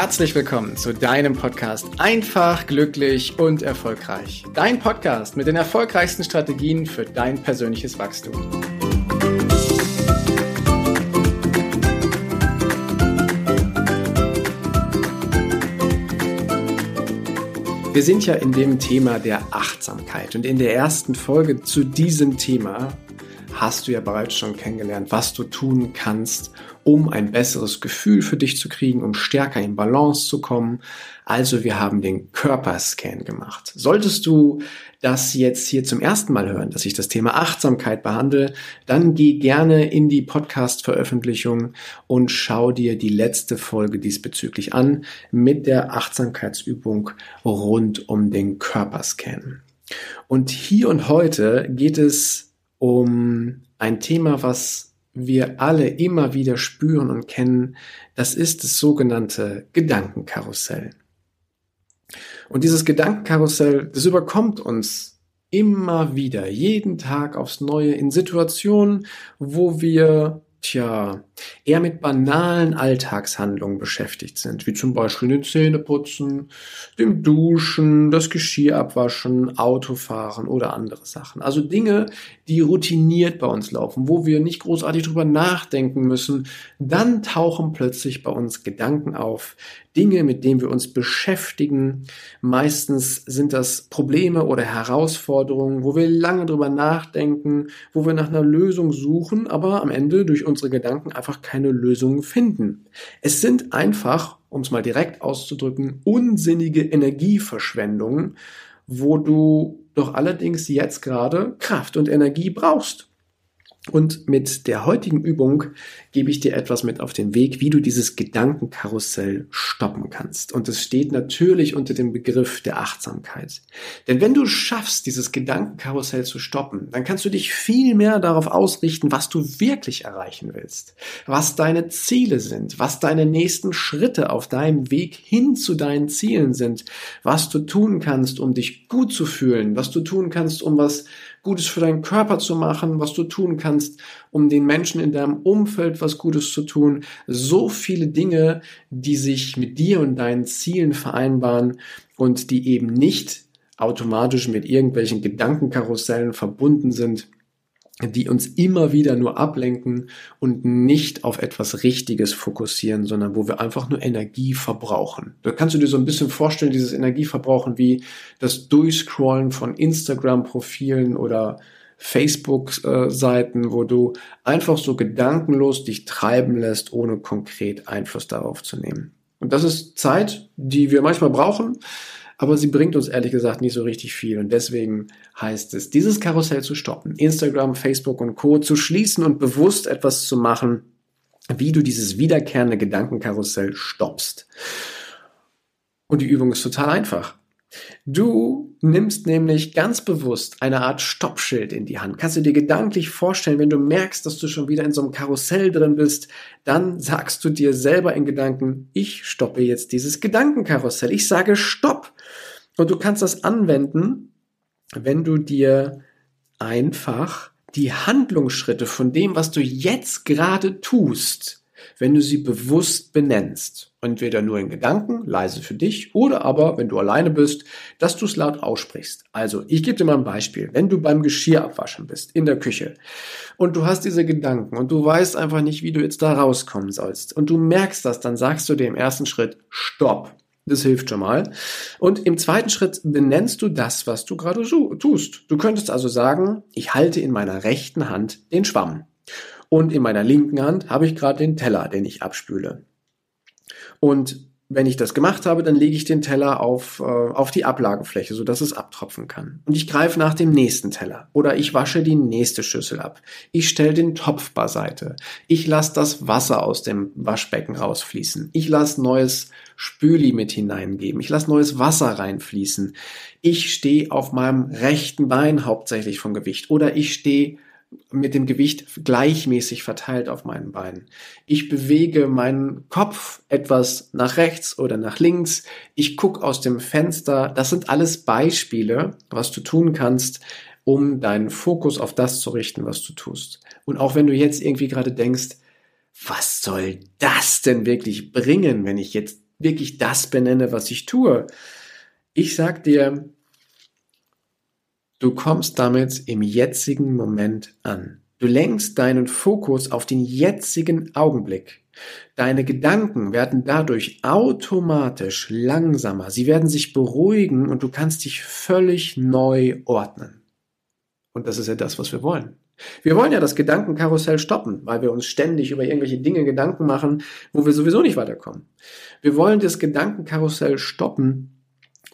herzlich willkommen zu deinem Podcast Einfach, glücklich und erfolgreich. Dein Podcast mit den erfolgreichsten Strategien für dein persönliches Wachstum. Wir sind ja in dem Thema der Achtsamkeit und in der ersten Folge zu diesem Thema hast du ja bereits schon kennengelernt, was du tun kannst, um ein besseres Gefühl für dich zu kriegen, um stärker in Balance zu kommen. Also wir haben den Körperscan gemacht. Solltest du das jetzt hier zum ersten Mal hören, dass ich das Thema Achtsamkeit behandle, dann geh gerne in die Podcast-Veröffentlichung und schau dir die letzte Folge diesbezüglich an mit der Achtsamkeitsübung rund um den Körperscan. Und hier und heute geht es um ein Thema, was wir alle immer wieder spüren und kennen. Das ist das sogenannte Gedankenkarussell. Und dieses Gedankenkarussell, das überkommt uns immer wieder, jeden Tag aufs Neue in Situationen, wo wir tja, eher mit banalen Alltagshandlungen beschäftigt sind, wie zum Beispiel den Zähneputzen, dem Duschen, das Geschirr abwaschen, Autofahren oder andere Sachen. Also Dinge, die routiniert bei uns laufen, wo wir nicht großartig drüber nachdenken müssen, dann tauchen plötzlich bei uns Gedanken auf, Dinge, mit denen wir uns beschäftigen. Meistens sind das Probleme oder Herausforderungen, wo wir lange drüber nachdenken, wo wir nach einer Lösung suchen, aber am Ende durch unsere Gedanken einfach keine Lösung finden. Es sind einfach, um es mal direkt auszudrücken, unsinnige Energieverschwendungen, wo du doch allerdings jetzt gerade Kraft und Energie brauchst. Und mit der heutigen Übung gebe ich dir etwas mit auf den Weg, wie du dieses Gedankenkarussell stoppen kannst. Und es steht natürlich unter dem Begriff der Achtsamkeit. Denn wenn du schaffst, dieses Gedankenkarussell zu stoppen, dann kannst du dich viel mehr darauf ausrichten, was du wirklich erreichen willst, was deine Ziele sind, was deine nächsten Schritte auf deinem Weg hin zu deinen Zielen sind, was du tun kannst, um dich gut zu fühlen, was du tun kannst, um was Gutes für deinen Körper zu machen, was du tun kannst, um den Menschen in deinem Umfeld was Gutes zu tun. So viele Dinge, die sich mit dir und deinen Zielen vereinbaren und die eben nicht automatisch mit irgendwelchen Gedankenkarussellen verbunden sind die uns immer wieder nur ablenken und nicht auf etwas Richtiges fokussieren, sondern wo wir einfach nur Energie verbrauchen. Da kannst du dir so ein bisschen vorstellen, dieses Energieverbrauchen wie das Durchscrollen von Instagram-Profilen oder Facebook-Seiten, wo du einfach so gedankenlos dich treiben lässt, ohne konkret Einfluss darauf zu nehmen. Und das ist Zeit, die wir manchmal brauchen, aber sie bringt uns ehrlich gesagt nicht so richtig viel. Und deswegen heißt es, dieses Karussell zu stoppen, Instagram, Facebook und Co. zu schließen und bewusst etwas zu machen, wie du dieses wiederkehrende Gedankenkarussell stoppst. Und die Übung ist total einfach. Du nimmst nämlich ganz bewusst eine Art Stoppschild in die Hand. Kannst du dir gedanklich vorstellen, wenn du merkst, dass du schon wieder in so einem Karussell drin bist, dann sagst du dir selber in Gedanken, ich stoppe jetzt dieses Gedankenkarussell. Ich sage Stopp. Und du kannst das anwenden, wenn du dir einfach die Handlungsschritte von dem, was du jetzt gerade tust, wenn du sie bewusst benennst. Entweder nur in Gedanken, leise für dich, oder aber, wenn du alleine bist, dass du es laut aussprichst. Also, ich gebe dir mal ein Beispiel. Wenn du beim Geschirr abwaschen bist, in der Küche, und du hast diese Gedanken und du weißt einfach nicht, wie du jetzt da rauskommen sollst, und du merkst das, dann sagst du dir im ersten Schritt, stopp. Das hilft schon mal. Und im zweiten Schritt benennst du das, was du gerade tust. Du könntest also sagen, ich halte in meiner rechten Hand den Schwamm. Und in meiner linken Hand habe ich gerade den Teller, den ich abspüle. Und wenn ich das gemacht habe, dann lege ich den Teller auf, äh, auf die Ablagefläche, sodass es abtropfen kann. Und ich greife nach dem nächsten Teller. Oder ich wasche die nächste Schüssel ab. Ich stelle den Topf beiseite. Ich lasse das Wasser aus dem Waschbecken rausfließen. Ich lasse neues Spüli mit hineingeben. Ich lasse neues Wasser reinfließen. Ich stehe auf meinem rechten Bein hauptsächlich vom Gewicht. Oder ich stehe mit dem Gewicht gleichmäßig verteilt auf meinen Beinen. Ich bewege meinen Kopf etwas nach rechts oder nach links. Ich gucke aus dem Fenster. Das sind alles Beispiele, was du tun kannst, um deinen Fokus auf das zu richten, was du tust. Und auch wenn du jetzt irgendwie gerade denkst, was soll das denn wirklich bringen, wenn ich jetzt wirklich das benenne, was ich tue. Ich sag dir, du kommst damit im jetzigen Moment an. Du lenkst deinen Fokus auf den jetzigen Augenblick. Deine Gedanken werden dadurch automatisch langsamer. Sie werden sich beruhigen und du kannst dich völlig neu ordnen. Und das ist ja das, was wir wollen. Wir wollen ja das Gedankenkarussell stoppen, weil wir uns ständig über irgendwelche Dinge Gedanken machen, wo wir sowieso nicht weiterkommen. Wir wollen das Gedankenkarussell stoppen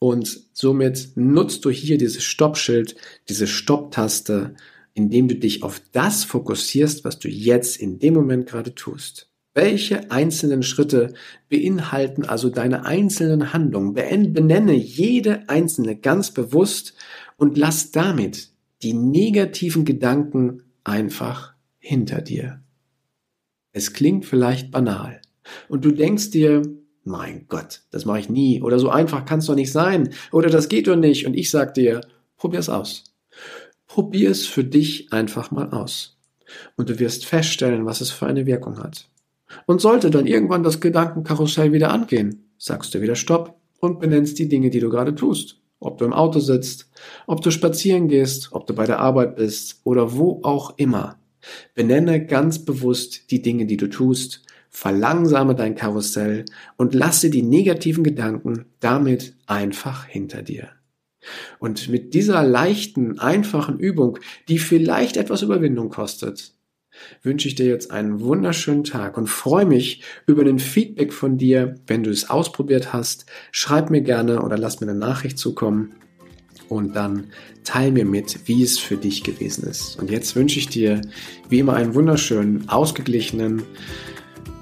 und somit nutzt du hier dieses Stoppschild, diese Stopptaste, indem du dich auf das fokussierst, was du jetzt in dem Moment gerade tust. Welche einzelnen Schritte beinhalten also deine einzelnen Handlungen? Benenne jede einzelne ganz bewusst und lass damit die negativen Gedanken einfach hinter dir. Es klingt vielleicht banal und du denkst dir, mein Gott, das mache ich nie oder so einfach kann es doch nicht sein oder das geht doch nicht und ich sag dir, probier's aus. Probier es für dich einfach mal aus und du wirst feststellen, was es für eine Wirkung hat. Und sollte dann irgendwann das Gedankenkarussell wieder angehen, sagst du wieder Stopp und benennst die Dinge, die du gerade tust. Ob du im Auto sitzt, ob du spazieren gehst, ob du bei der Arbeit bist oder wo auch immer. Benenne ganz bewusst die Dinge, die du tust, verlangsame dein Karussell und lasse die negativen Gedanken damit einfach hinter dir. Und mit dieser leichten, einfachen Übung, die vielleicht etwas Überwindung kostet, wünsche ich dir jetzt einen wunderschönen Tag und freue mich über den Feedback von dir, wenn du es ausprobiert hast. Schreib mir gerne oder lass mir eine Nachricht zukommen und dann teil mir mit, wie es für dich gewesen ist. Und jetzt wünsche ich dir wie immer einen wunderschönen, ausgeglichenen